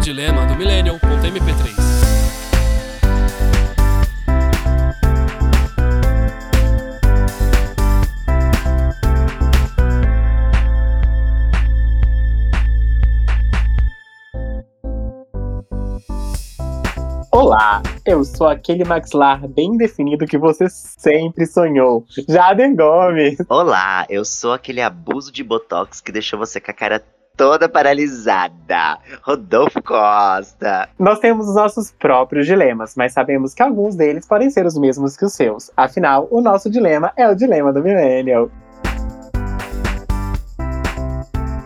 O dilema do millennial.mp3. Olá, eu sou aquele maxilar bem definido que você sempre sonhou, Jaden Gomes. Olá, eu sou aquele abuso de botox que deixou você com a cara toda paralisada, Rodolfo Costa. Nós temos os nossos próprios dilemas, mas sabemos que alguns deles podem ser os mesmos que os seus. Afinal, o nosso dilema é o dilema do millennial.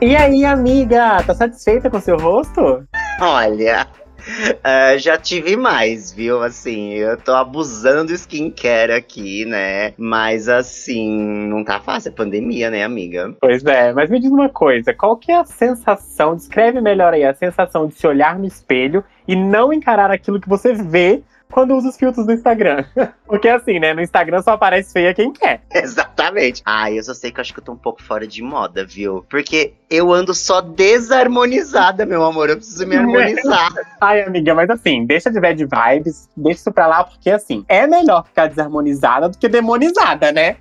E aí, amiga, tá satisfeita com seu rosto? Olha, Uh, já tive mais, viu? Assim, eu tô abusando do skincare aqui, né? Mas assim, não tá fácil, é pandemia, né, amiga? Pois é, mas me diz uma coisa, qual que é a sensação, descreve melhor aí, a sensação de se olhar no espelho e não encarar aquilo que você vê quando usa os filtros do Instagram. Porque assim, né? No Instagram só aparece feia quem quer. Exatamente. Ah, eu só sei que eu acho que eu tô um pouco fora de moda, viu? Porque eu ando só desarmonizada, meu amor. Eu preciso me harmonizar. Ai, amiga, mas assim, deixa de bad vibes, deixa isso pra lá, porque assim, é melhor ficar desarmonizada do que demonizada, né?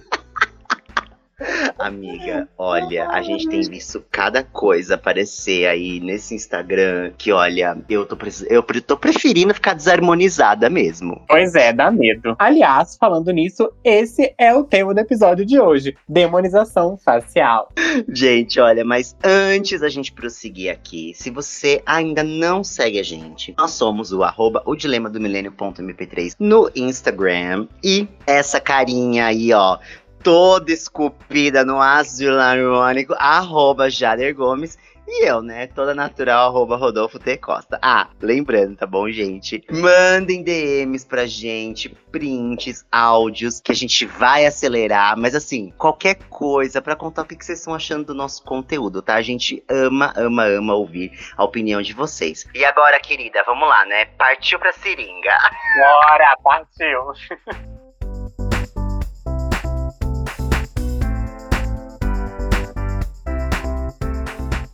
Amiga, olha, a gente tem visto cada coisa aparecer aí nesse Instagram que, olha, eu tô, eu tô preferindo ficar desarmonizada mesmo. Pois é, dá medo. Aliás, falando nisso, esse é o tema do episódio de hoje: demonização facial. Gente, olha, mas antes da gente prosseguir aqui, se você ainda não segue a gente, nós somos o arroba o dilema do milênio.mp3 no Instagram. E essa carinha aí, ó, toda esculpida no ácido hialurônico, arroba Jader Gomes. E eu, né, toda natural, arroba Rodolfo T. Costa. Ah, lembrando, tá bom, gente? Mandem DMs pra gente, prints, áudios, que a gente vai acelerar. Mas assim, qualquer coisa para contar o que vocês estão achando do nosso conteúdo, tá? A gente ama, ama, ama ouvir a opinião de vocês. E agora, querida, vamos lá, né? Partiu pra seringa. Bora, partiu.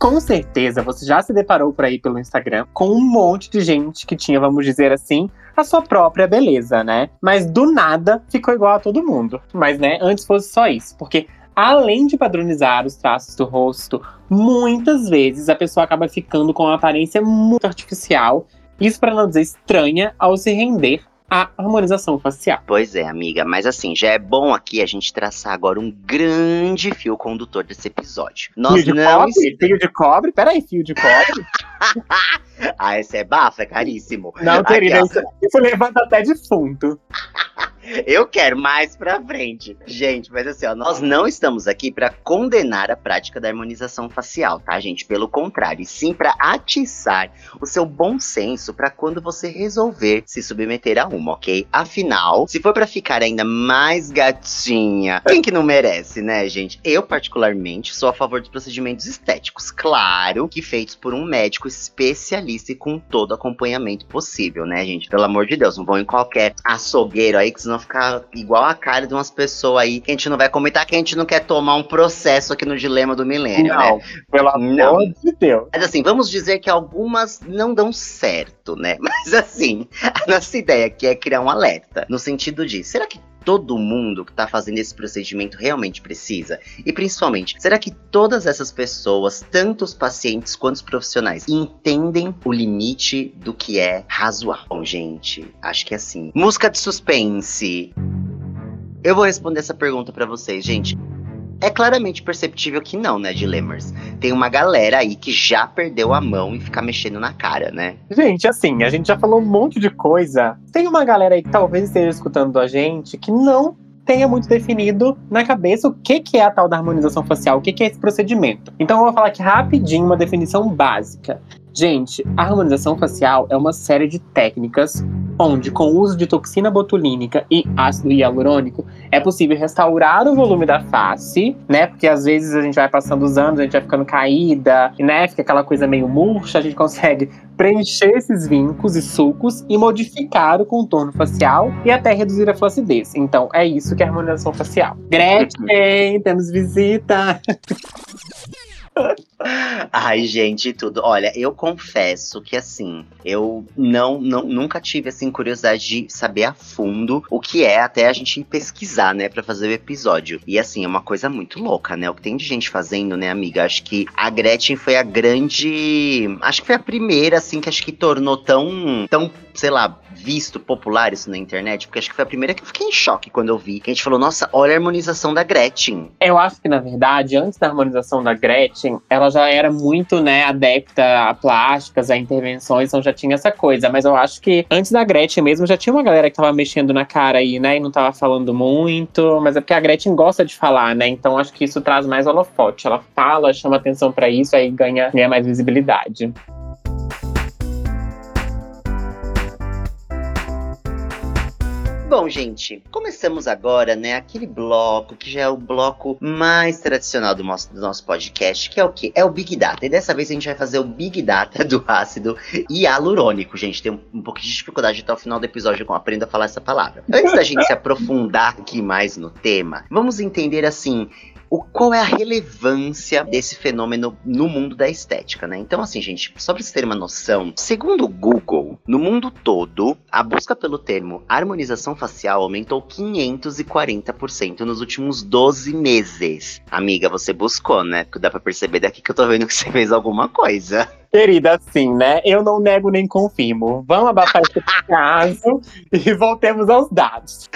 Com certeza você já se deparou por aí pelo Instagram com um monte de gente que tinha, vamos dizer assim, a sua própria beleza, né? Mas do nada ficou igual a todo mundo. Mas, né, antes fosse só isso, porque além de padronizar os traços do rosto, muitas vezes a pessoa acaba ficando com uma aparência muito artificial. Isso para não dizer estranha ao se render a harmonização facial. Pois é, amiga, mas assim, já é bom aqui a gente traçar agora um grande fio condutor desse episódio. Nós fio de não. Cobre? Fio de cobre? Peraí, fio de cobre? ah, esse é bafo, é caríssimo. Não, querida, isso, isso levanta até defunto. Eu quero mais pra frente. Gente, mas assim, ó, nós não estamos aqui para condenar a prática da harmonização facial, tá, gente? Pelo contrário, e sim para atiçar o seu bom senso para quando você resolver se submeter a uma, ok? Afinal, se for para ficar ainda mais gatinha, quem que não merece, né, gente? Eu, particularmente, sou a favor dos procedimentos estéticos, claro que feitos por um médico especialista e com todo acompanhamento possível, né, gente? Pelo amor de Deus, não vão em qualquer açougueiro aí que senão ficar igual a cara de umas pessoas aí que a gente não vai comentar, que a gente não quer tomar um processo aqui no Dilema do Milênio, não, né? Pelo amor de Deus. Mas assim, vamos dizer que algumas não dão certo, né? Mas assim, a nossa ideia aqui é criar um alerta. No sentido de, será que todo mundo que está fazendo esse procedimento realmente precisa? E principalmente, será que todas essas pessoas, tanto os pacientes quanto os profissionais, entendem o limite do que é razoável? Bom, gente, acho que é assim. Música de suspense. Eu vou responder essa pergunta para vocês, gente. É claramente perceptível que não, né, Dilemers? Tem uma galera aí que já perdeu a mão e fica mexendo na cara, né? Gente, assim, a gente já falou um monte de coisa. Tem uma galera aí que talvez esteja escutando a gente que não tenha muito definido na cabeça o que, que é a tal da harmonização facial, o que, que é esse procedimento. Então eu vou falar aqui rapidinho uma definição básica. Gente, a harmonização facial é uma série de técnicas onde, com o uso de toxina botulínica e ácido hialurônico, é possível restaurar o volume da face, né? Porque às vezes a gente vai passando os anos, a gente vai ficando caída, né? Fica aquela coisa meio murcha, a gente consegue preencher esses vincos e sulcos e modificar o contorno facial e até reduzir a flacidez. Então, é isso que é a harmonização facial. Gretchen, temos visita! Ai, gente, tudo. Olha, eu confesso que assim, eu não, não nunca tive assim curiosidade de saber a fundo o que é até a gente pesquisar, né, para fazer o episódio. E assim, é uma coisa muito louca, né? O que tem de gente fazendo, né, amiga? Acho que a Gretchen foi a grande, acho que foi a primeira assim que acho que tornou tão tão, sei lá, visto popular isso na internet, porque acho que foi a primeira que eu fiquei em choque quando eu vi. Que a gente falou, nossa, olha a harmonização da Gretchen. Eu acho que, na verdade, antes da harmonização da Gretchen, ela já era muito, né, adepta a plásticas, a intervenções, então já tinha essa coisa. Mas eu acho que antes da Gretchen mesmo, já tinha uma galera que tava mexendo na cara aí, né, e não tava falando muito. Mas é porque a Gretchen gosta de falar, né, então acho que isso traz mais holofote. Ela fala, chama atenção para isso, aí ganha, ganha mais visibilidade. Bom, gente, começamos agora, né, aquele bloco que já é o bloco mais tradicional do nosso, do nosso podcast, que é o quê? É o Big Data. E dessa vez a gente vai fazer o Big Data do ácido hialurônico. Gente, tem um, um pouquinho de dificuldade até o final do episódio eu aprendo a falar essa palavra. Antes da gente se aprofundar aqui mais no tema, vamos entender assim o, qual é a relevância desse fenômeno no mundo da estética, né? Então, assim, gente, só pra vocês terem uma noção, segundo o Google, no mundo todo, a busca pelo termo harmonização facial aumentou 540% nos últimos 12 meses. Amiga, você buscou, né? Porque dá pra perceber daqui que eu tô vendo que você fez alguma coisa. Querida, assim, né? Eu não nego nem confirmo. Vamos abafar esse caso e voltemos aos dados.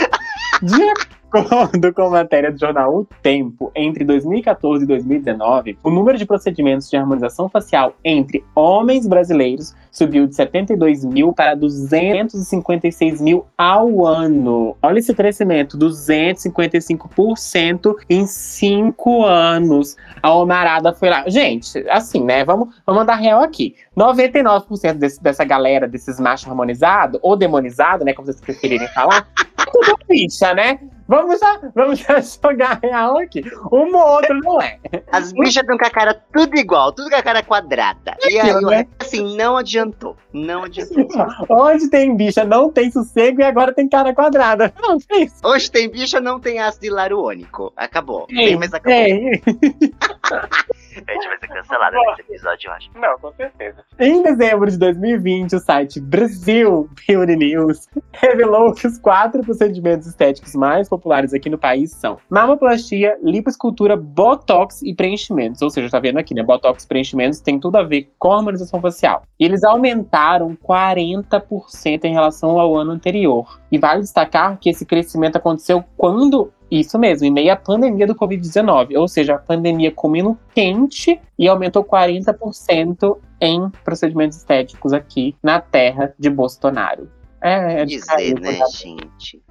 De acordo com a matéria do jornal O Tempo, entre 2014 e 2019, o número de procedimentos de harmonização facial entre homens brasileiros subiu de 72 mil para 256 mil ao ano. Olha esse crescimento, 255% em cinco anos. A Homarada foi lá. Gente, assim, né? Vamos, vamos mandar real aqui. 99% desse, dessa galera, desses machos harmonizados, ou demonizados, né? Como vocês preferirem falar, tudo bicha, né? Vamos já, vamos jogar real aqui. Um ou outro não é. As bichas estão com a cara tudo igual, tudo com a cara quadrada. E aí, né? assim, não adiantou. Não adiantou. Onde tem bicha, não tem sossego e agora tem cara quadrada. Não tem isso. Hoje tem bicha, não tem ácido hilarônico. Acabou. Tem, mas acabou. A gente vai ser cancelada nesse episódio, eu acho. Não, com certeza. Em dezembro de 2020, o site Brasil Beauty News revelou que os quatro procedimentos estéticos mais populares aqui no país são mamoplastia, lipoescultura, botox e preenchimentos. Ou seja, tá vendo aqui, né? Botox e preenchimentos tem tudo a ver com a harmonização facial. E eles aumentaram 40% em relação ao ano anterior. E vale destacar que esse crescimento aconteceu quando isso mesmo, em meio à pandemia do Covid-19. Ou seja, a pandemia comendo quente e aumentou 40% em procedimentos estéticos aqui na terra de Bolsonaro. É, é Dizer, né, gente?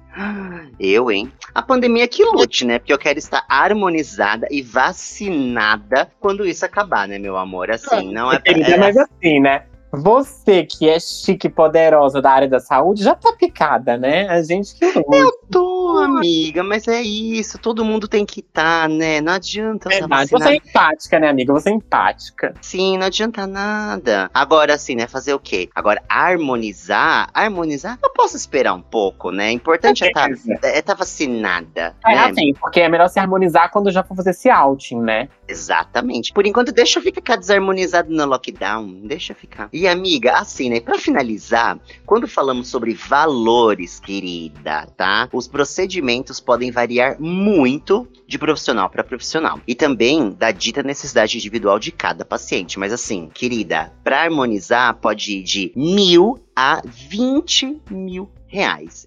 Eu, hein? A pandemia que lute, né? Porque eu quero estar harmonizada e vacinada quando isso acabar, né, meu amor? Assim, não é. Querida, é- mas assim, né? Você que é chique e poderosa da área da saúde já tá picada, né? A gente que. Eu tô, amiga, mas é isso. Todo mundo tem que estar, né? Não adianta usar Verdade. Você é empática, né, amiga? Você é empática. Sim, não adianta nada. Agora, assim, né? Fazer o quê? Agora, harmonizar, harmonizar, eu posso esperar um pouco, né? Importante é estar Beleza. é tá vacinada, É né? assim, porque é melhor se harmonizar quando já for fazer esse outing, né? Exatamente. Por enquanto, deixa eu ficar desarmonizado no lockdown. Deixa eu ficar. E, amiga, assim, né? Pra finalizar, quando falamos sobre valores, querida, tá? Os procedimentos podem variar muito de profissional para profissional. E também da dita necessidade individual de cada paciente. Mas, assim, querida, pra harmonizar, pode ir de mil a 20 mil reais.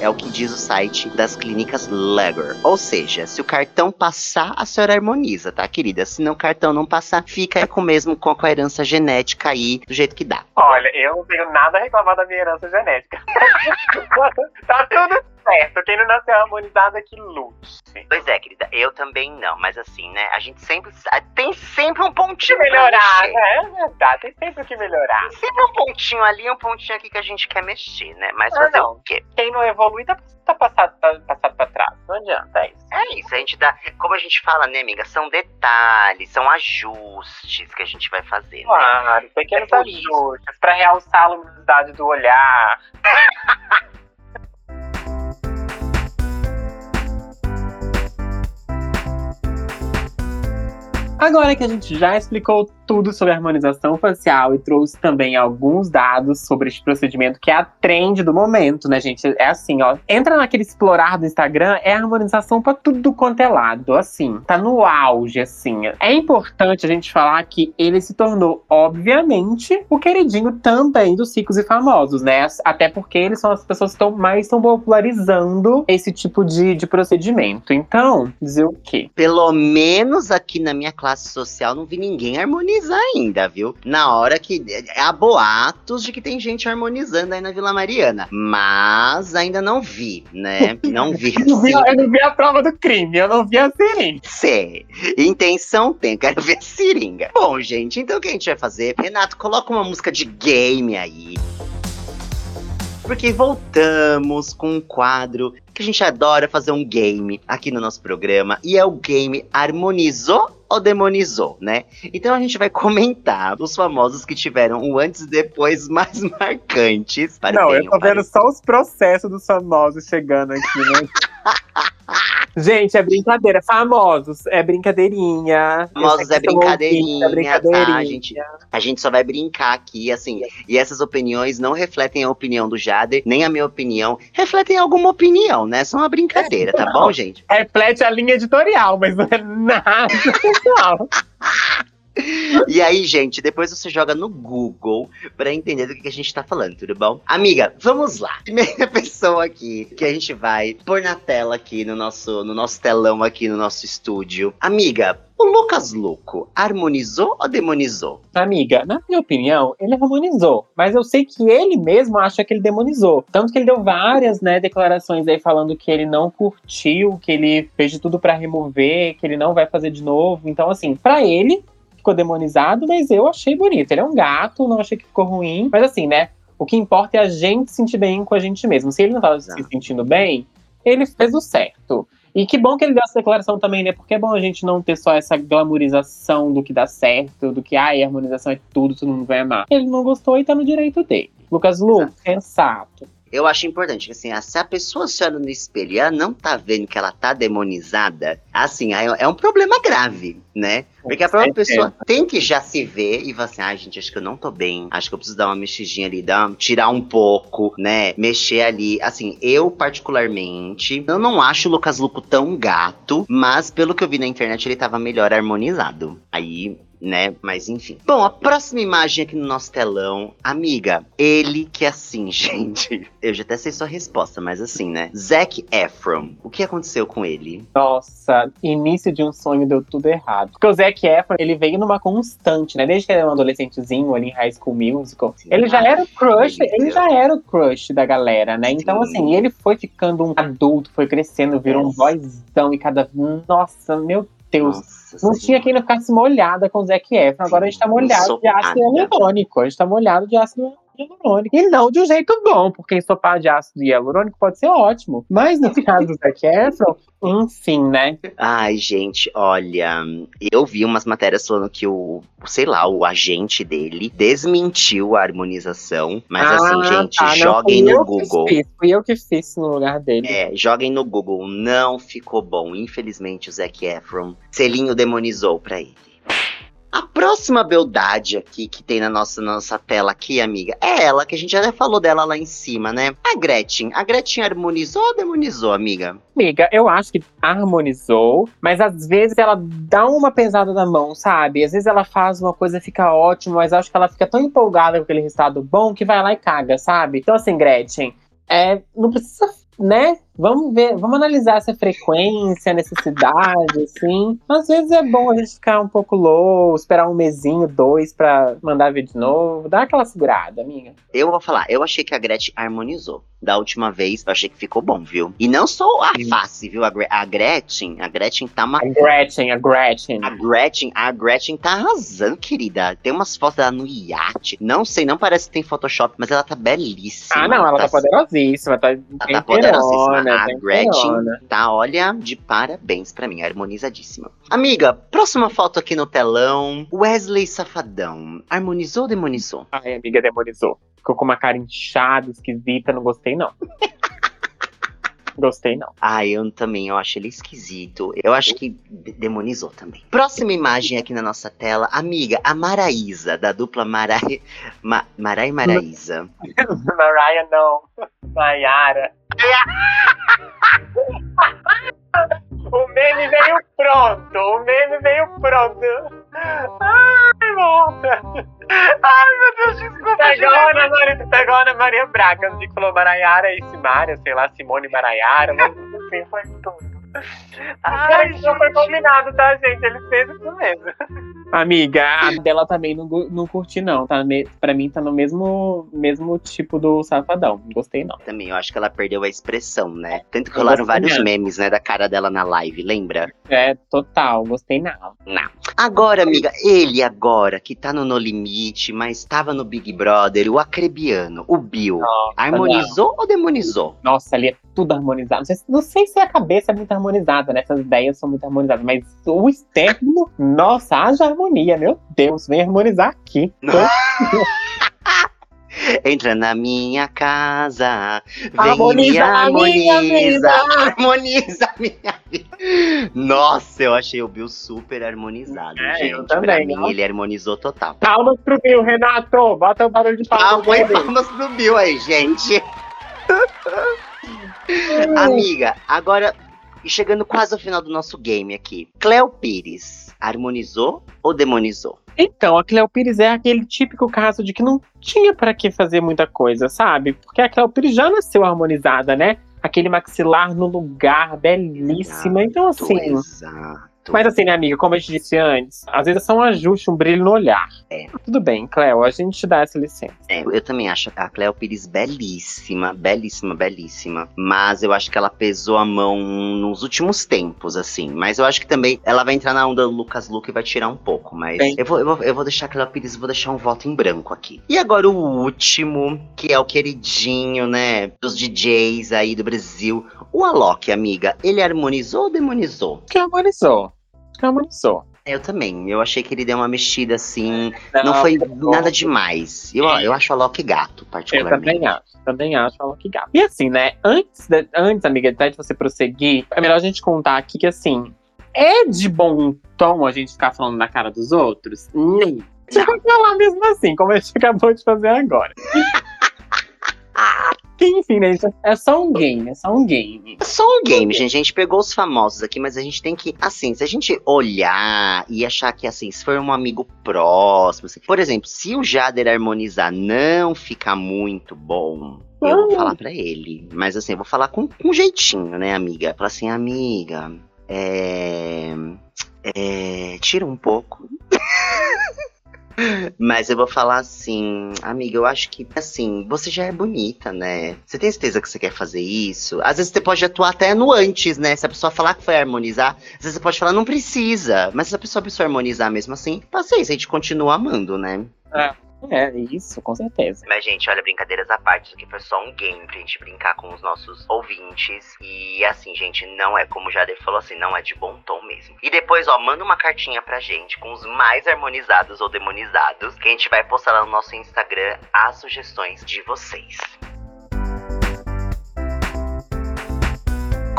É o que diz o site das clínicas Legor. Ou seja, se o cartão passar, a senhora harmoniza, tá, querida? Se não o cartão não passar, fica com mesmo com a herança genética aí, do jeito que dá. Olha, eu não tenho nada a reclamar da minha herança genética. tá tudo certo. Quem não nasceu harmonizado é que lute. Pois é, querida, eu também não, mas assim, né, a gente sempre tem sempre um pontinho Que melhorar, né? É verdade, tem sempre o que melhorar. Tem sempre um pontinho ali, um pontinho aqui que a gente quer mexer, né? Mas Ah, fazer não. o quê? Quem não evolui tá, tá passado, tá passado pra trás. Não adianta, é isso. É isso, a gente dá. Como a gente fala, né, amiga? São detalhes, são ajustes que a gente vai fazer, né? Claro, pequenos É ajustes pra realçar a luminosidade do olhar. Agora que a gente já explicou tudo sobre harmonização facial e trouxe também alguns dados sobre este procedimento, que é a trend do momento, né, gente? É assim, ó. Entra naquele explorar do Instagram, é harmonização pra tudo quanto é lado, assim. Tá no auge, assim. É importante a gente falar que ele se tornou, obviamente, o queridinho também dos ricos e famosos, né? Até porque eles são as pessoas que estão mais estão popularizando esse tipo de, de procedimento. Então, dizer o quê? Pelo menos aqui na minha classe social não vi ninguém harmonizar ainda, viu? Na hora que. Há boatos de que tem gente harmonizando aí na Vila Mariana. Mas ainda não vi, né? Não vi. Eu não vi, eu não vi a prova do crime, eu não vi a seringa. Sei. Intenção tem, quero ver a seringa. Bom, gente, então o que a gente vai fazer? Renato, coloca uma música de game aí. Porque voltamos com um quadro que a gente adora fazer um game aqui no nosso programa. E é o game Harmonizou ou demonizou, né? Então a gente vai comentar os famosos que tiveram o antes e depois mais marcantes. Para Não, bem eu tô vendo só os processos dos famosos chegando aqui, né? Gente, é brincadeira. Famosos, é brincadeirinha. Famosos é brincadeirinha, é brincadeirinha. tá? A gente, a gente só vai brincar aqui, assim. E essas opiniões não refletem a opinião do Jader, nem a minha opinião. Refletem alguma opinião, né? São uma brincadeira, tá bom, gente? Reflete a linha editorial, mas não é nada pessoal. E aí, gente, depois você joga no Google pra entender do que a gente tá falando, tudo bom? Amiga, vamos lá. Primeira pessoa aqui que a gente vai pôr na tela aqui no nosso, no nosso telão aqui no nosso estúdio. Amiga, o Lucas Luco harmonizou ou demonizou? Amiga, na minha opinião, ele harmonizou. Mas eu sei que ele mesmo acha que ele demonizou. Tanto que ele deu várias né, declarações aí falando que ele não curtiu, que ele fez de tudo pra remover, que ele não vai fazer de novo. Então, assim, pra ele, ficou demonizado, mas eu achei bonito. Ele é um gato, não achei que ficou ruim. Mas assim, né? O que importa é a gente se sentir bem com a gente mesmo. Se ele não tava se sentindo bem, ele fez o certo. E que bom que ele deu essa declaração também, né? Porque é bom a gente não ter só essa glamorização do que dá certo, do que, ai, a harmonização é tudo, todo mundo vai amar. Ele não gostou e tá no direito dele. Lucas Lu, sensato. Eu acho importante que, assim, se a pessoa se olha no espelho e ela não tá vendo que ela tá demonizada, assim, é um problema grave, né? Porque a própria pessoa tem que já se ver e falar assim, ai, gente, acho que eu não tô bem, acho que eu preciso dar uma mexidinha ali, dar, tirar um pouco, né? Mexer ali. Assim, eu, particularmente, eu não acho o Lucas Luco tão gato, mas pelo que eu vi na internet, ele tava melhor harmonizado. Aí, né? Mas enfim. Bom, a próxima imagem aqui no nosso telão, amiga, ele que é assim, gente. Eu já até sei sua resposta, mas assim, né? Zac Efron, o que aconteceu com ele? Nossa, início de um sonho deu tudo errado. Porque o Zac Efron, ele veio numa constante, né? Desde que ele era um adolescentezinho ali em High School Musical. Ele já era o crush, ele já era o crush da galera, né? Então, Sim. assim, ele foi ficando um adulto, foi crescendo, virou um Yes. boyzão e cada. Nossa, meu Deus. Nossa Não tinha quem não ficasse molhada com o Zac Efron. Agora a gente tá molhado de ácido hialurônico. A gente tá molhado de ácido hialurônico. E não de um jeito bom, porque ensopar de ácido hialurônico pode ser ótimo. Mas no caso do Zac Efron, enfim, né? Ai, gente, olha, eu vi umas matérias falando que o, sei lá, o agente dele desmentiu a harmonização, mas assim, gente, tá, não, joguem fui no Google. fiz, fui eu que fiz no lugar dele. É, joguem no Google, não ficou bom. Infelizmente, o Zac Efron, selinho demonizou pra ele. A próxima beldade aqui que tem na nossa, nossa tela aqui, amiga, é ela, que a gente já falou dela lá em cima, né? A Gretchen. A Gretchen harmonizou ou demonizou, amiga? Amiga, eu acho que harmonizou, mas às vezes ela dá uma pesada na mão, sabe? Às vezes ela faz uma coisa fica ótimo, mas acho que ela fica tão empolgada com aquele resultado bom que vai lá e caga, sabe? Então, assim, Gretchen, é, não precisa, né? Vamos ver, vamos analisar essa frequência, necessidade, assim. Às vezes é bom a gente ficar um pouco low, esperar um mesinho, dois, pra mandar ver de novo. Dá aquela segurada, amiga. Eu vou falar, eu achei que a Gretchen harmonizou. Da última vez, eu achei que ficou bom, viu? E não só a face, viu? A, Gre- a Gretchen, a Gretchen tá uma A Gretchen, a Gretchen. A Gretchen, a Gretchen tá arrasando, querida. Tem umas fotos dela no iate. Não sei, não parece que tem Photoshop, mas ela tá belíssima. Ah, não, ela tá, poderosíssima, tá Ela tá inteirona, A tá Gretchen inteirona. tá, olha, de parabéns pra mim, harmonizadíssima. Amiga, próxima foto aqui no telão. Wesley Safadão. Harmonizou ou demonizou? Ai, amiga, demonizou. Ficou com uma cara inchada, esquisita, não gostei, não. Gostei, não. Ah, eu também, eu acho ele esquisito. Eu acho que de- demonizou também. Próxima imagem aqui na nossa tela. Amiga, a Maraísa, da dupla Marai... Ma... Marai e Maraísa. Mariah, não. Maiara. o meme veio pronto. O meme veio pronto. Ai, volta. Ai, meu Deus, desculpa. Pegou a Ana Maria, pegou a Ana Maria Braga. Onde falou Maraiara e Simária, sei lá, Simone Maraiara. Mas enfim, foi tudo. Ai, isso não foi combinado, tá, gente? Ele fez isso mesmo. Amiga, a dela também não, não curti, não. Tá me, pra mim tá no mesmo, mesmo tipo do Safadão. Não gostei, não. Também, eu acho que ela perdeu a expressão, né? Tanto que Eu rolaram vários memes, né, da cara dela na live, lembra? É, total, gostei não. Agora, amiga, ele agora, que tá no No Limite, mas tava no Big Brother, o acrebiano, o Bill, harmonizou ou demonizou? Nossa, ali é tudo harmonizado. Não sei, se- não sei se a cabeça é muito harmonizada, né? Essas ideias são muito harmonizadas, mas o externo, nossa, haja harmonia, meu Deus, vem harmonizar aqui. Entra na minha casa, vem Harmoniza minha harmoniza, harmoniza a minha vida. Nossa, eu achei o Bill super harmonizado, É, gente. eu também, pra mim, ó. ele harmonizou total. Palmas pro Bill, Renato! Bota o barulho de palmas. Palmas palmas pro Bill aí, gente. Amiga, agora e chegando quase ao final do nosso game aqui. Cleo Pires, harmonizou ou demonizou? Então, a Cleo Pires é aquele típico caso de que não tinha pra que fazer muita coisa, sabe? Porque a Cleo Pires já nasceu harmonizada, né? Aquele maxilar no lugar, belíssima. Então, assim. Exato. Mas assim, né, amiga, como eu te disse antes, às vezes é só um ajuste, um brilho no olhar. É. Tudo bem, Cleo, a gente te dá essa licença. É, eu também acho a Cleo Pires belíssima, belíssima, belíssima. Mas eu acho que ela pesou a mão nos últimos tempos, assim. Mas eu acho que também ela vai entrar na onda do Lucas Luke e vai tirar um pouco. Mas Bem. eu vou, eu, vou, eu vou deixar a Cleo Pires, vou deixar um voto em branco aqui. E agora o último, que é o queridinho, né, dos DJs aí do Brasil. O Alok, amiga, ele harmonizou ou demonizou? Que harmonizou. Harmonizou. Eu também, eu achei que ele deu uma mexida assim, não, foi nada demais. Eu, eu acho o Alok gato, Eu particularmente. também acho, também acho ela que gato. E assim, né, antes, de- antes, amiga, até de você prosseguir, é melhor a gente contar aqui que assim, é de bom tom a gente ficar falando na cara dos outros? Nem. A gente vai falar mesmo assim, como a gente acabou de fazer agora. Enfim, né, é só um game, é só um game. É só um game, gente. A gente pegou os famosos aqui, mas a gente tem que, assim, se a gente olhar e achar que, assim, se for um amigo próximo, assim, por exemplo, se o Jader harmonizar não ficar muito bom, eu vou falar pra ele. Mas, assim, eu vou falar com, com jeitinho, né, amiga? Falar assim, amiga, é. É. Tira um pouco. Mas eu vou falar assim, amiga, eu acho que, assim, você já é bonita, né? Você tem certeza que você quer fazer isso? Às vezes você pode atuar até no antes, né? Se a pessoa falar que foi harmonizar, às vezes você pode falar, não precisa. Mas se a pessoa, a pessoa harmonizar mesmo assim, paciência, a gente continua amando, né? É, isso, com certeza. Mas, gente, olha, brincadeiras à parte, isso aqui foi só um game pra gente brincar com os nossos ouvintes. E assim, gente, não é, como o Jader falou assim, não é de bom tom mesmo. E depois, ó, manda uma cartinha pra gente com os mais harmonizados ou demonizados, que a gente vai postar lá no nosso Instagram as sugestões de vocês.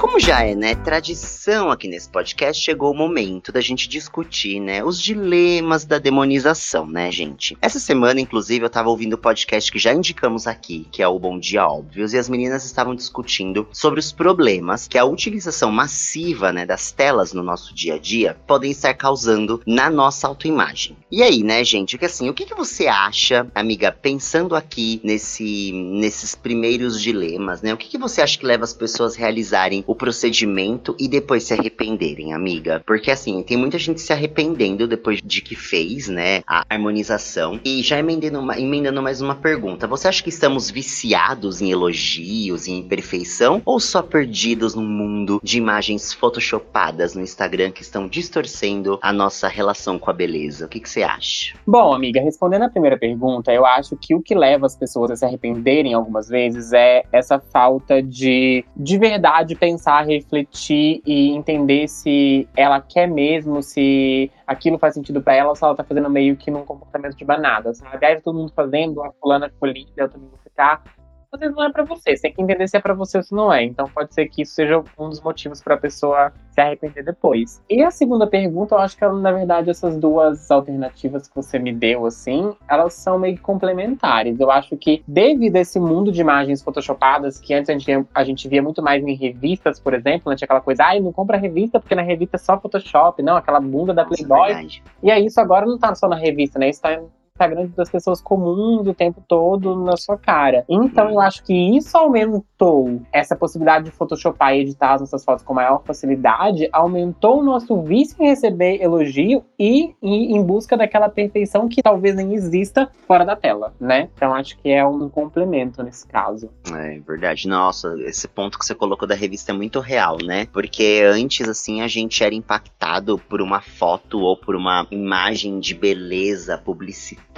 Como já é, né, tradição aqui nesse podcast, chegou o momento da gente discutir, né, os dilemas da demonização, né, gente? Essa semana, inclusive, eu tava ouvindo o podcast que já indicamos aqui, que é o Bom Dia Óbvios, e as meninas estavam discutindo sobre os problemas que a utilização massiva, né, das telas no nosso dia a dia podem estar causando na nossa autoimagem. E aí, né, gente, que assim, o que, que você acha, amiga, pensando aqui nesse, nesses primeiros dilemas, né, o que, que você acha que leva as pessoas a realizarem o procedimento e depois se arrependerem, amiga? Porque assim, tem muita gente se arrependendo depois de que fez, né, a harmonização. E já emendando, emendando mais uma pergunta, você acha que estamos viciados em elogios, em imperfeição, ou só perdidos num mundo de imagens photoshopadas no Instagram que estão distorcendo a nossa relação com a beleza? O que, que você acha? Bom, amiga, respondendo a primeira pergunta, eu acho que o que leva as pessoas a se arrependerem algumas vezes é essa falta de de verdade pensar, refletir e entender se ela quer mesmo, se aquilo faz sentido pra ela ou se ela tá fazendo meio que num comportamento de banada, sabe? Tá todo mundo fazendo, a fulana ficou linda, eu também vou ficar. Às vezes não é pra você. Você tem que entender se é pra você ou se não é. Então pode ser que isso seja um dos motivos pra pessoa se arrepender depois. E a segunda pergunta, eu acho que na verdade essas duas alternativas que você me deu, assim, elas são meio que complementares. Eu acho que devido a esse mundo de imagens photoshopadas, que antes a gente, via, a gente via muito mais em revistas, por exemplo, né? Tinha aquela coisa, ai, ah, não compra revista porque na revista é só Photoshop, não, aquela bunda da Playboy. Nossa, e aí isso agora não tá só na revista, né? Isso tá Instagram das pessoas comuns o tempo todo na sua cara. Então eu acho que isso aumentou essa possibilidade de photoshopar e editar as nossas fotos com maior facilidade, aumentou o nosso vício em receber elogio e, e em busca daquela perfeição que talvez nem exista fora da tela, né? Então acho que é um complemento nesse caso. É verdade. Nossa, esse ponto que você colocou da revista é muito real, né? Porque antes, assim, a gente era impactado por uma foto ou por uma imagem de beleza publicitária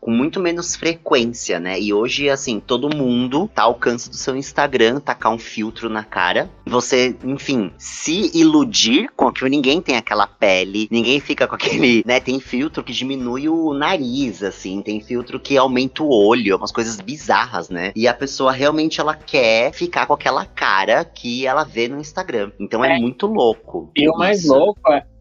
com muito menos frequência, né? E hoje, assim, todo mundo tá ao alcance do seu Instagram, tacar um filtro na cara. Você, enfim, se iludir com aquilo, ninguém tem aquela pele, ninguém fica com aquele, né? Tem filtro que diminui o nariz, assim, tem filtro que aumenta o olho, umas coisas bizarras, né? E a pessoa realmente ela quer ficar com aquela cara que ela vê no Instagram. Então é, é muito louco. E o mais louco,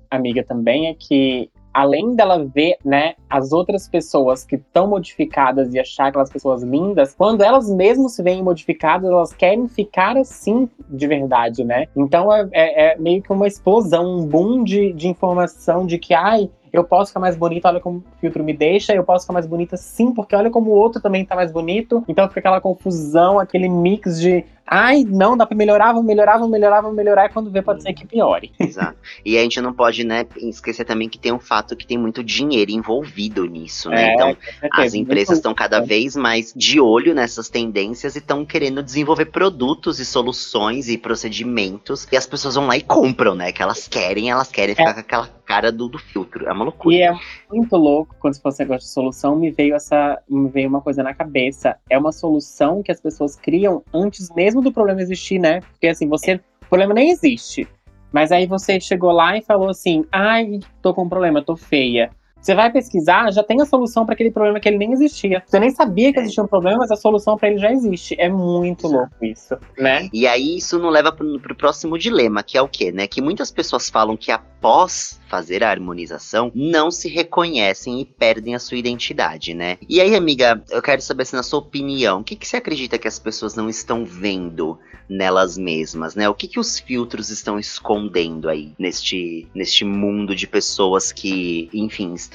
amiga, também é que além dela ver, né, as outras pessoas que estão modificadas e achar aquelas pessoas lindas, quando elas mesmas se veem modificadas, elas querem ficar assim de verdade, né? Então é, é, é meio que uma explosão, um boom de, de informação de que, ai, eu posso ficar mais bonita, olha como o filtro me deixa, eu posso ficar mais bonita sim, porque olha como o outro também tá mais bonito. Então fica aquela confusão, aquele mix de Ai, não, dá pra melhorar, vamos melhorar, vamos melhorar, vamos melhorar, e quando vê pode ser que piore. Exato. E a gente não pode, né, esquecer também que tem um fato que tem muito dinheiro envolvido nisso, né? É, então, as empresas estão cada vez mais de olho nessas tendências e estão querendo desenvolver produtos e soluções e procedimentos e as pessoas vão lá e compram, né? Que elas querem, elas querem ficar é. com aquela cara do, do filtro. É uma loucura. E é muito louco quando você gosta de solução, me veio essa. Me veio uma coisa na cabeça. É uma solução que as pessoas criam antes mesmo mesmo do problema existir, né? Porque assim, você. O problema nem existe. Mas aí você chegou lá e falou assim: ai, tô com um problema, tô feia. Você vai pesquisar, já tem a solução para aquele problema que ele nem existia. Você nem sabia que existia um problema, mas a solução para ele já existe. É muito louco isso, né? E aí isso não leva pro, pro próximo dilema, que é o quê, né? Que muitas pessoas falam que após fazer a harmonização, não se reconhecem e perdem a sua identidade, né? E aí, amiga, eu quero saber se na sua opinião, o que, que você acredita que as pessoas não estão vendo nelas mesmas, né? O que, que os filtros estão escondendo aí neste, neste mundo de pessoas que, enfim, estão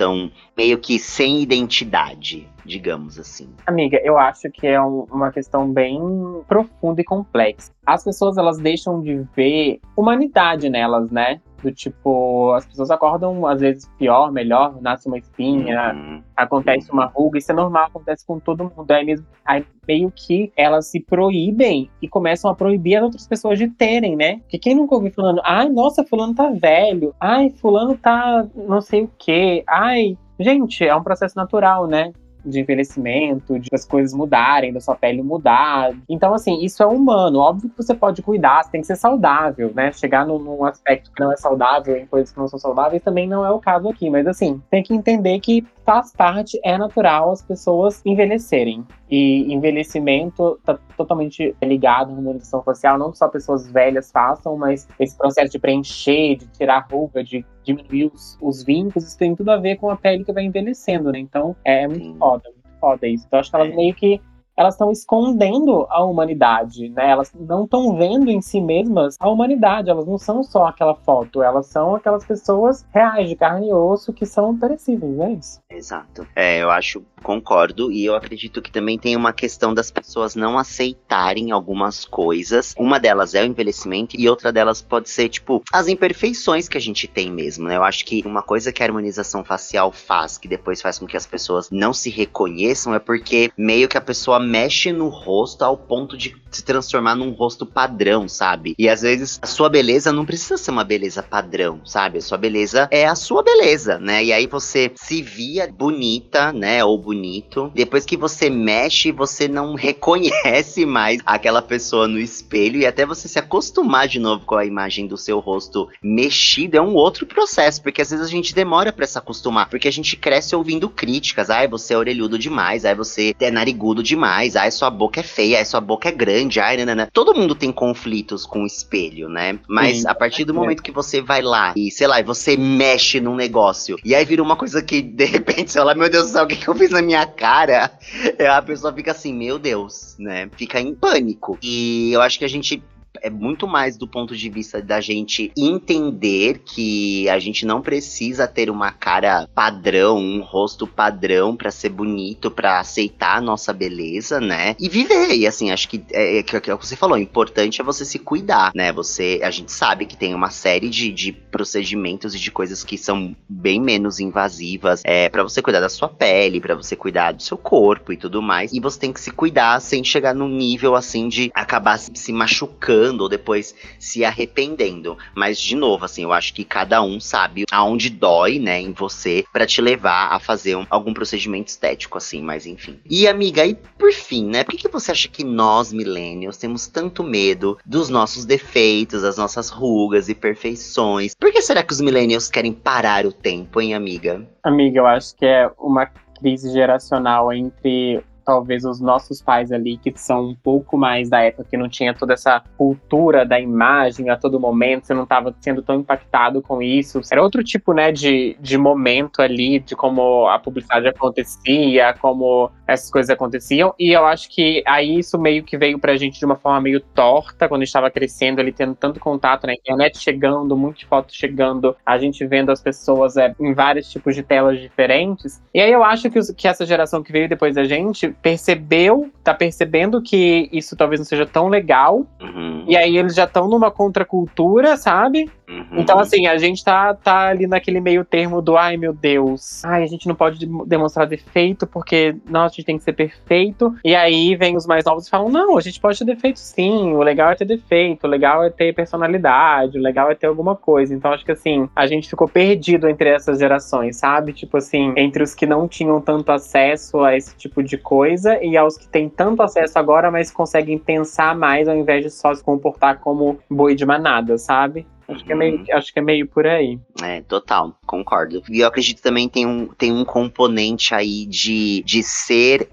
meio que sem identidade, digamos assim. Amiga, eu acho que é um, uma questão bem profunda e complexa. As pessoas elas deixam de ver humanidade nelas, né? Do tipo, as pessoas acordam às vezes pior, melhor, nasce uma espinha, uhum. acontece uma ruga, isso é normal, acontece com todo mundo. Aí, mesmo, aí meio que elas se proíbem e começam a proibir as outras pessoas de terem, né? Porque quem nunca ouviu falando, ai, nossa, fulano tá velho, ai, fulano tá não sei o quê, ai. Gente, é um processo natural, né? De envelhecimento, de as coisas mudarem, da sua pele mudar. Então, assim, isso é humano. Óbvio que você pode cuidar, você tem que ser saudável, né? Chegar num, num aspecto que não é saudável em coisas que não são saudáveis também não é o caso aqui. Mas, assim, tem que entender que faz parte, é natural as pessoas envelhecerem. E envelhecimento está totalmente ligado à harmonização facial. Não só pessoas velhas façam, mas esse processo de preencher, de tirar ruga, de diminuir os, os vincos, isso tem tudo a ver com a pele que vai envelhecendo, né? Então é muito foda, muito foda isso. Então acho que elas é. meio que elas estão escondendo a humanidade, né? Elas não estão vendo em si mesmas a humanidade, elas não são só aquela foto, elas são aquelas pessoas reais, de carne e osso, que são perecíveis, não é isso? Exato. É, eu acho, concordo, e eu acredito que também tem uma questão das pessoas não aceitarem algumas coisas. Uma delas é o envelhecimento, e outra delas pode ser, tipo, as imperfeições que a gente tem mesmo, né? Eu acho que uma coisa que a harmonização facial faz, que depois faz com que as pessoas não se reconheçam, é porque meio que a pessoa mexe no rosto ao ponto de se transformar num rosto padrão, sabe? E às vezes a sua beleza não precisa ser uma beleza padrão, sabe? A sua beleza é a sua beleza, né? E aí você se via bonita, né? Ou bonito. Depois que você mexe, você não reconhece mais aquela pessoa no espelho e até você se acostumar de novo com a imagem do seu rosto mexido é um outro processo, porque às vezes a gente demora para se acostumar, porque a gente cresce ouvindo críticas, ai, você é orelhudo demais, ai, você é narigudo demais demais. Ai, sua boca é feia, ai, sua boca é grande, ai, nanana. Todo mundo tem conflitos com o espelho, né? Mas Sim, a partir do é. momento que você vai lá e, sei lá, você mexe num negócio, e aí vira uma coisa que, de repente, você fala, meu Deus do céu, o que, que eu fiz na minha cara? A pessoa fica assim, meu Deus, né? Fica em pânico. E eu acho que a gente é muito mais do ponto de vista da gente entender que a gente não precisa ter uma cara padrão, um rosto padrão pra ser bonito, pra aceitar a nossa beleza, né? E viver. E assim, acho que é, é, é o que você falou, o importante é você se cuidar, né? Você, a gente sabe que tem uma série de, de procedimentos e de coisas que são bem menos invasivas, é para você cuidar da sua pele, pra você cuidar do seu corpo e tudo mais. E você tem que se cuidar sem chegar num nível assim de acabar se se machucando ou depois se arrependendo. Mas de novo, assim, eu acho que cada um sabe aonde dói, né, em você pra te levar a fazer um- algum procedimento estético assim, mas enfim. E amiga, e por fim, né, por que, que você acha que nós millennials temos tanto medo dos nossos defeitos, das nossas rugas e perfeições? Por que será que os millennials querem parar o tempo, hein, amiga? Amiga, eu acho que é uma crise geracional entre talvez os nossos pais ali, que são um pouco mais da época, que não tinha toda essa cultura da imagem a todo momento, você não estava sendo tão impactado com isso. Era outro tipo, né, de, de momento ali, de como a publicidade acontecia, como essas coisas aconteciam. E eu acho que aí isso meio que veio pra gente de uma forma meio torta, quando estava crescendo ali, tendo tanto contato na internet, chegando, muitas fotos chegando, a gente vendo as pessoas é, em vários tipos de telas diferentes. E aí eu acho que, os- que essa geração que veio depois da gente percebeu, tá percebendo que isso talvez não seja tão legal. Uhum, E aí eles já estão numa contracultura, sabe? uhum. Então, assim, a gente tá, tá ali naquele meio termo do ai meu Deus, ai, a gente não pode dem- demonstrar defeito porque nossa, a gente tem que ser perfeito. E aí vem os mais novos e falam: não, a gente pode ter defeito sim, o legal é ter defeito, o legal é ter personalidade, o legal é ter alguma coisa. Então, acho que assim, a gente ficou perdido entre essas gerações, sabe? Tipo assim, entre os que não tinham tanto acesso a esse tipo de coisa e aos que têm tanto acesso agora, mas conseguem pensar mais ao invés de só se comportar como boi de manada, sabe? Acho que, é meio, acho que é meio por aí. É, total, concordo. E eu acredito também tem um, tem um componente aí de, de ser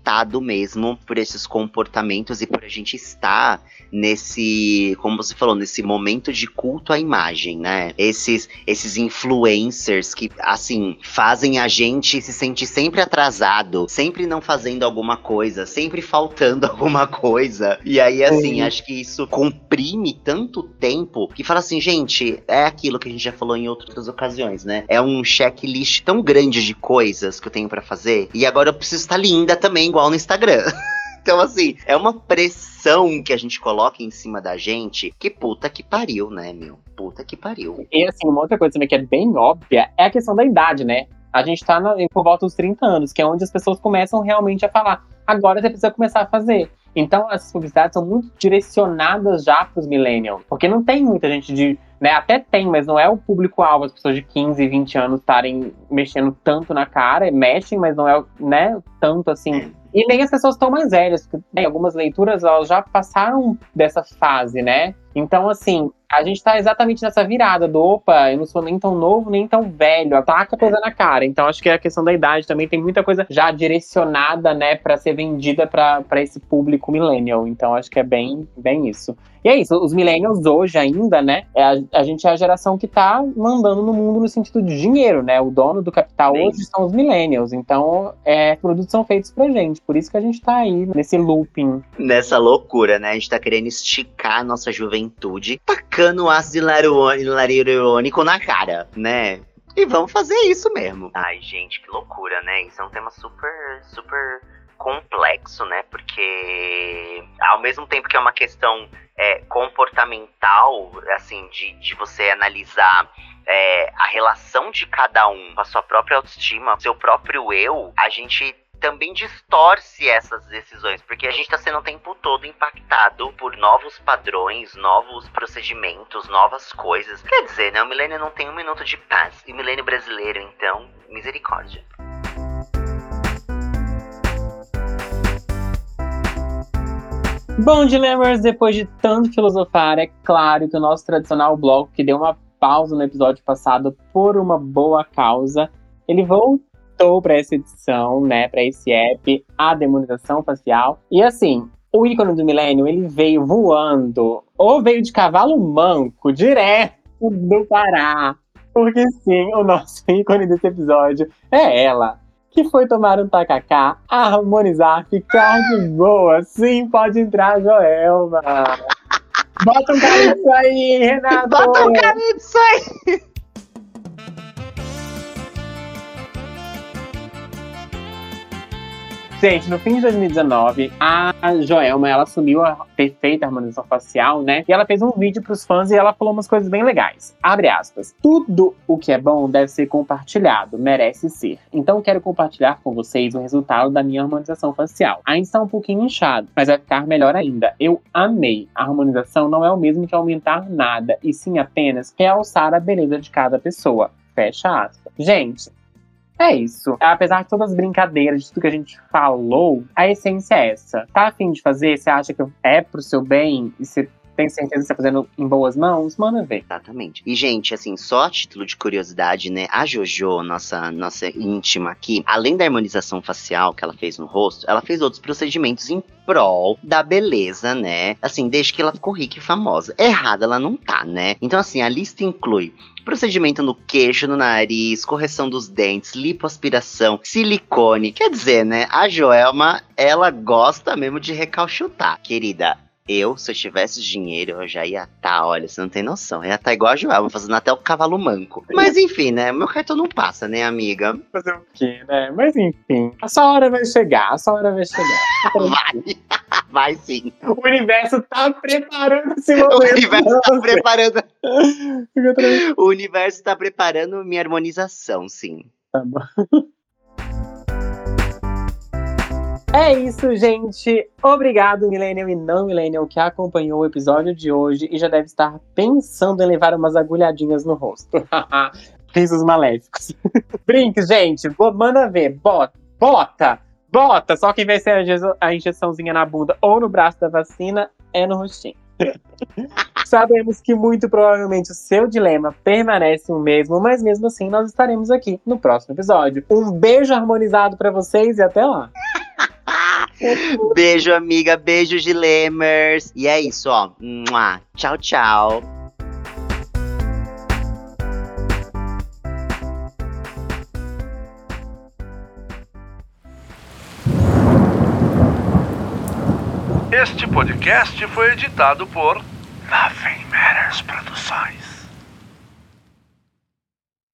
impactado mesmo por esses comportamentos e por a gente estar nesse, como você falou, nesse momento de culto à imagem, né? Esses, esses influencers que, assim, fazem a gente se sentir sempre atrasado, sempre não fazendo alguma coisa, sempre faltando alguma coisa. E aí, assim, Sim. acho que isso comprime tanto tempo que fala assim, gente, é aquilo que a gente já falou em outras ocasiões, né? É um checklist tão grande de coisas que eu tenho pra fazer e agora eu preciso estar linda também, igual no Instagram. Então, assim, é uma pressão que a gente coloca em cima da gente que puta que pariu, né, meu? Puta que pariu. E assim, uma outra coisa também que é bem óbvia é a questão da idade, né? A gente tá na, por volta dos 30 anos, que é onde as pessoas começam realmente a falar. Agora você precisa começar a fazer. Então, essas publicidades são muito direcionadas já para os millennials. Porque não tem muita gente de. Né, até tem, mas não é o público-alvo, as pessoas de 15, 20 anos estarem mexendo tanto na cara, mexem, mas não é né, tanto assim. E nem as pessoas estão mais velhas, porque né, algumas leituras elas já passaram dessa fase, né? Então, assim, a gente tá exatamente nessa virada do opa, eu não sou nem tão novo, nem tão velho, ataca a coisa na cara. Então, acho que a questão da idade também tem muita coisa já direcionada, né, pra ser vendida pra pra esse público millennial. Então, acho que é bem, bem isso. E é isso, os millennials hoje ainda, né, é a, a gente é a geração que tá mandando no mundo no sentido de dinheiro, né? O dono do capital Sim. hoje são os millennials. Então, é, produtos são feitos pra gente. Por isso que a gente tá aí nesse looping. Nessa loucura, né? A gente tá querendo esticar a nossa juventude, tacando ácido hilarone- hilarônico na cara, né? E vamos fazer isso mesmo. Ai, gente, que loucura, né? Isso é um tema super, super complexo, né? Porque ao mesmo tempo que é uma questão é, comportamental, assim, de, de você analisar é, a relação de cada um com a sua própria autoestima, seu próprio eu, a gente também distorce essas decisões, porque a gente está sendo o tempo todo impactado por novos padrões, novos procedimentos, novas coisas. Quer dizer, né? O milênio não tem um minuto de paz. E o milênio brasileiro, então, misericórdia. Bom, Dilemmas, depois de tanto filosofar, é claro que o nosso tradicional bloco, que deu uma pausa no episódio passado por uma boa causa, ele voltou voltou para essa edição, né, para esse app, a demonização facial. E assim, o ícone do milênio, ele veio voando, ou veio de cavalo manco, direto do Pará. Porque sim, o nosso ícone desse episódio é ela, que foi tomar um tacacá, harmonizar, ficar de boa. Sim, pode entrar, Joelma. Bota um calypso aí, Renato! Bota um calypso aí! Gente, no fim de 2019, a Joelma, ela assumiu a ter feito a harmonização facial, né? E ela fez um vídeo pros fãs e ela falou umas coisas bem legais. Abre aspas. Tudo o que é bom deve ser compartilhado, merece ser. Então quero compartilhar com vocês o resultado da minha harmonização facial. Ainda está um pouquinho inchado, mas vai ficar melhor ainda. Eu amei. A harmonização não é o mesmo que aumentar nada, e sim apenas realçar a beleza de cada pessoa. Fecha aspas. Gente, é isso. Apesar de todas as brincadeiras, de tudo que a gente falou, a essência é essa. Tá afim de fazer? Você acha que é pro seu bem? E você tem certeza que você tá fazendo em boas mãos? Manda ver. Exatamente. E, gente, assim, só a título de curiosidade, né? A Jojo, nossa, nossa íntima aqui, além da harmonização facial que ela fez no rosto, ela fez outros procedimentos em prol da beleza, né? Assim, desde que ela ficou rica e famosa. Errada ela não tá, né? Então, assim, a lista inclui procedimento no queixo, no nariz, correção dos dentes, lipoaspiração, silicone. Quer dizer, né? A Joelma, ela gosta mesmo de recalchutar. Querida, eu, se eu tivesse dinheiro, eu já ia estar, tá, olha, você não tem noção. Eu ia tá igual a Joelma, fazendo até o cavalo manco. Mas enfim, né? Meu cartão não passa, né, amiga? Fazer o quê, né? Mas enfim, a sua hora vai chegar, a sua hora vai chegar. vai, vai sim. O universo tá preparando esse momento. O universo tá preparando. o universo tá preparando minha harmonização, sim. Tá bom. É isso, gente. Obrigado, Millennial e não Millennial, que acompanhou o episódio de hoje e já deve estar pensando em levar umas agulhadinhas no rosto. Risos maléficos. Brinques, gente. Manda ver. Bota, bota, bota. Só quem vai ser a injeçãozinha na bunda ou no braço da vacina é no rostinho. Sabemos que muito provavelmente o seu dilema permanece o mesmo, mas mesmo assim nós estaremos aqui no próximo episódio. Um beijo harmonizado para vocês e até lá. beijo, amiga. Beijo, Gilemers. E é isso, ó. Tchau, tchau. Este podcast foi editado por Nothing Matters Produções.